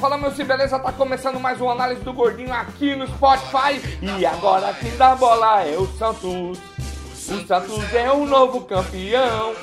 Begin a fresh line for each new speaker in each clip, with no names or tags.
Fala meu sim, beleza? Tá começando mais uma análise do Gordinho aqui no Spotify. E agora quem dá bola é o Santos. O Santos é o novo campeão.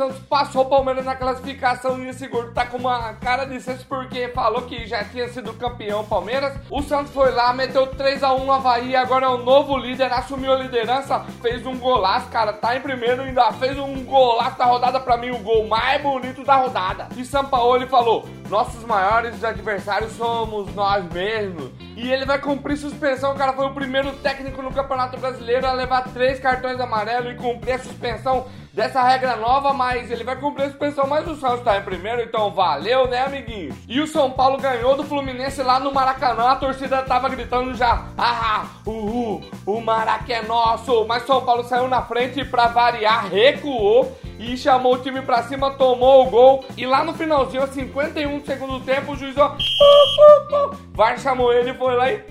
Santos passou o Palmeiras na classificação e esse gordo tá com uma cara de senso porque falou que já tinha sido campeão Palmeiras. O Santos foi lá, meteu 3x1 no Havaí, agora é o novo líder, assumiu a liderança, fez um golaço, cara, tá em primeiro, ainda fez um golaço da rodada pra mim, o gol mais bonito da rodada. E Sampaoli falou: nossos maiores adversários somos nós mesmos. E ele vai cumprir suspensão, cara. Foi o primeiro técnico no Campeonato Brasileiro a levar três cartões amarelos e cumprir a suspensão dessa regra nova, mas ele vai cumprir a suspensão, mas o Santos tá em primeiro, então valeu, né, amiguinho? E o São Paulo ganhou do Fluminense lá no Maracanã, a torcida tava gritando já, ah, uhul, o Maraca é nosso, mas São Paulo saiu na frente e pra variar, recuou e chamou o time pra cima, tomou o gol. E lá no finalzinho, 51 do segundo tempo, o juiz ó, VAR chamou ele, foi lá e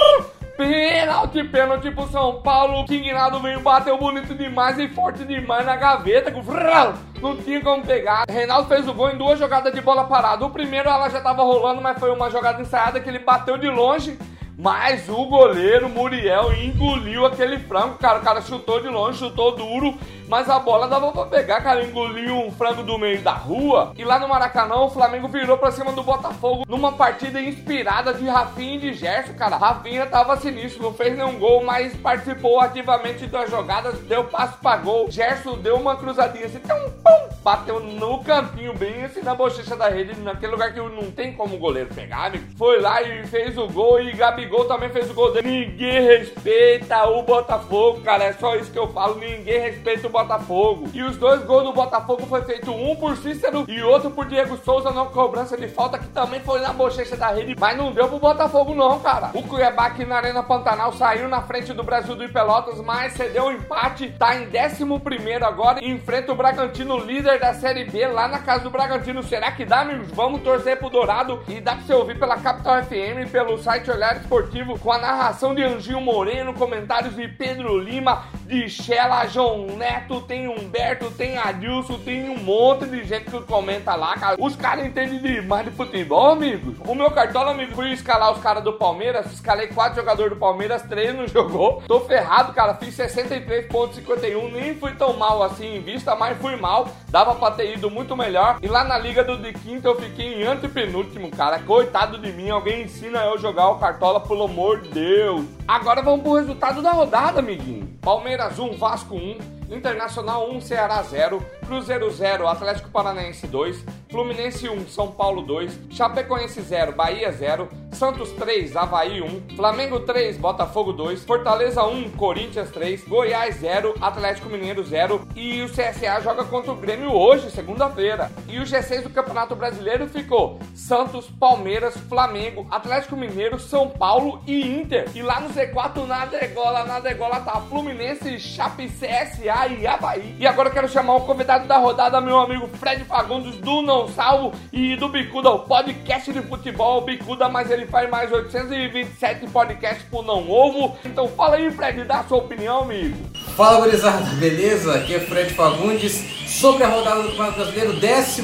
Pênalti, pênalti pro São Paulo. King Nado veio, bateu bonito demais e forte demais na gaveta. Não tinha como pegar. Reinaldo fez o gol em duas jogadas de bola parada. O primeiro ela já tava rolando, mas foi uma jogada ensaiada que ele bateu de longe. Mas o goleiro Muriel engoliu aquele frango, cara. O cara chutou de longe, chutou duro, mas a bola dava pra pegar, cara. Engoliu um frango do meio da rua. E lá no Maracanã, o Flamengo virou pra cima do Botafogo numa partida inspirada de Rafinha e de Gerson, cara. Rafinha tava sinistro, não fez nenhum gol, mas participou ativamente das jogadas, deu passo pra gol. Gerson deu uma cruzadinha assim, um pum, bateu no cantinho, bem assim na bochecha da rede, naquele lugar que não tem como o goleiro pegar, amigo. Foi lá e fez o gol e Gabigol também fez o gol dele. Ninguém respeita o Botafogo, cara. É só isso que eu falo. Ninguém respeita o Botafogo. E os dois gols do Botafogo foi feito um por Cícero e outro por Diego Souza na cobrança de falta, que também foi na bochecha da rede, mas não deu pro Botafogo, não, cara. O Cuiabá aqui na Arena Pantanal saiu na frente do Brasil do Pelotas, mas cedeu o empate, tá em 11 agora e enfrenta o Bragantino, líder da Série B, lá na casa do Bragantino. Será que dá, amigos? Vamos torcer pro Dourado e dá pra você ouvir pela Capital FM, pelo site Olhar Esportivo, com a narração de Anginho Moreno, comentários de Pedro Lima, de Shella, João Neto, tem Humberto, tem Adilson, tem um monte de gente que comenta lá, cara. Os caras entendem demais de futebol, amigos. O meu cartola, amigo, fui escalar os caras do Palmeiras, escalei quatro jogadores do Palmeiras, três não jogou. Tô ferrado, cara, fiz 63.51, nem fui tão mal assim em vista, mas fui mal. Dava pra ter ido muito melhor. E lá na Liga do de quinta eu fiquei em antepenúltimo, cara. Coitado de mim, alguém ensina eu jogar o cartola, pelo amor de Deus. Agora vamos pro resultado da rodada, amiguinho. Palmeiras 1, Vasco 1, Internacional 1, Ceará 0, Cruzeiro 0, Atlético Paranaense 2, Fluminense 1, São Paulo 2, Chapecoense 0, Bahia 0, Santos 3, Havaí 1, Flamengo 3, Botafogo 2, Fortaleza 1, Corinthians 3, Goiás 0, Atlético Mineiro 0 e o CSA joga contra o Grêmio hoje, segunda-feira. E o G6 do Campeonato Brasileiro ficou Santos, Palmeiras, Flamengo, Atlético Mineiro, São Paulo e Inter. E lá no Z4 na degola, na degola tá Fluminense, Chape, CSA e Havaí. E agora eu quero chamar o convidado da rodada, meu amigo Fred Fagundes do Não Salvo e do Bicuda, o podcast de futebol Bicuda, mas ele faz mais 827 podcasts por Não Ovo. Então fala aí, Fred, dá a sua opinião, amigo.
Fala, gurizada, beleza? Aqui é Fred Fagundes. Sobre a rodada do Campeonato Brasileiro, 12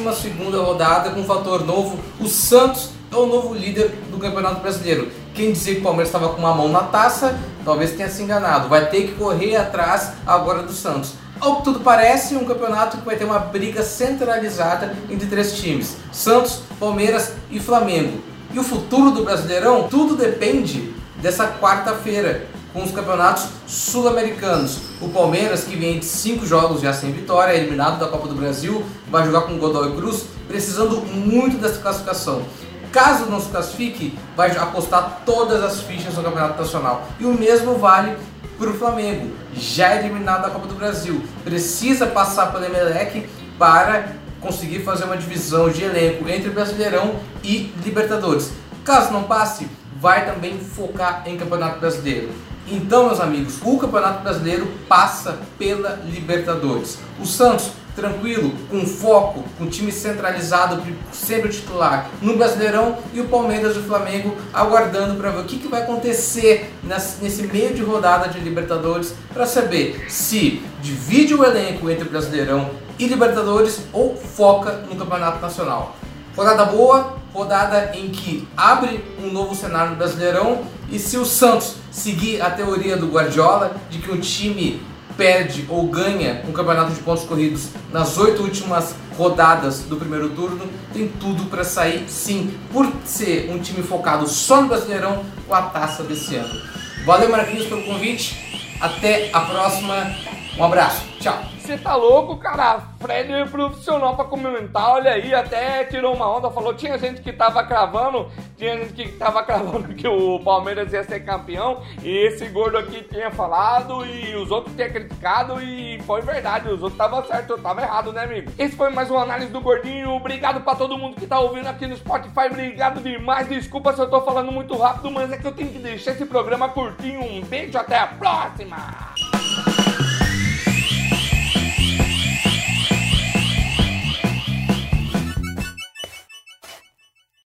rodada com um fator novo. O Santos é o novo líder do Campeonato Brasileiro. Quem dizia que o Palmeiras estava com uma mão na taça, talvez tenha se enganado. Vai ter que correr atrás agora do Santos. Ao que tudo parece, um campeonato que vai ter uma briga centralizada entre três times: Santos, Palmeiras e Flamengo. E o futuro do Brasileirão, tudo depende dessa quarta-feira, com os campeonatos sul-americanos. O Palmeiras, que vem de cinco jogos já sem vitória, eliminado da Copa do Brasil, vai jogar com o Godoy Cruz, precisando muito dessa classificação. Caso não se classifique, vai apostar todas as fichas no Campeonato Nacional. E o mesmo vale para o Flamengo, já eliminado da Copa do Brasil. Precisa passar pelo Emelec para conseguir fazer uma divisão de elenco entre Brasileirão e Libertadores. Caso não passe, vai também focar em Campeonato Brasileiro. Então, meus amigos, o Campeonato Brasileiro passa pela Libertadores. O Santos tranquilo, com foco, com time centralizado, sempre titular no Brasileirão e o Palmeiras e o Flamengo aguardando para ver o que, que vai acontecer nesse meio de rodada de Libertadores para saber se divide o elenco entre Brasileirão e Libertadores ou foca no Campeonato Nacional. Rodada boa, rodada em que abre um novo cenário no Brasileirão e se o Santos seguir a teoria do Guardiola de que um time perde ou ganha um campeonato de pontos corridos nas oito últimas rodadas do primeiro turno, tem tudo para sair sim, por ser um time focado só no Brasileirão com a taça desse ano. Valeu Marquinhos pelo convite, até a próxima, um abraço, tchau.
Você tá louco, cara? Fred é profissional pra comentar, olha aí, até tirou uma onda, falou, tinha gente que tava cravando, tinha gente que tava cravando que o Palmeiras ia ser campeão, e esse gordo aqui tinha falado, e os outros tinham criticado, e foi verdade, os outros estavam certo, eu tava errado, né, amigo? Esse foi mais uma análise do Gordinho, obrigado pra todo mundo que tá ouvindo aqui no Spotify, obrigado demais, desculpa se eu tô falando muito rápido, mas é que eu tenho que deixar esse programa curtinho, um beijo, até a próxima!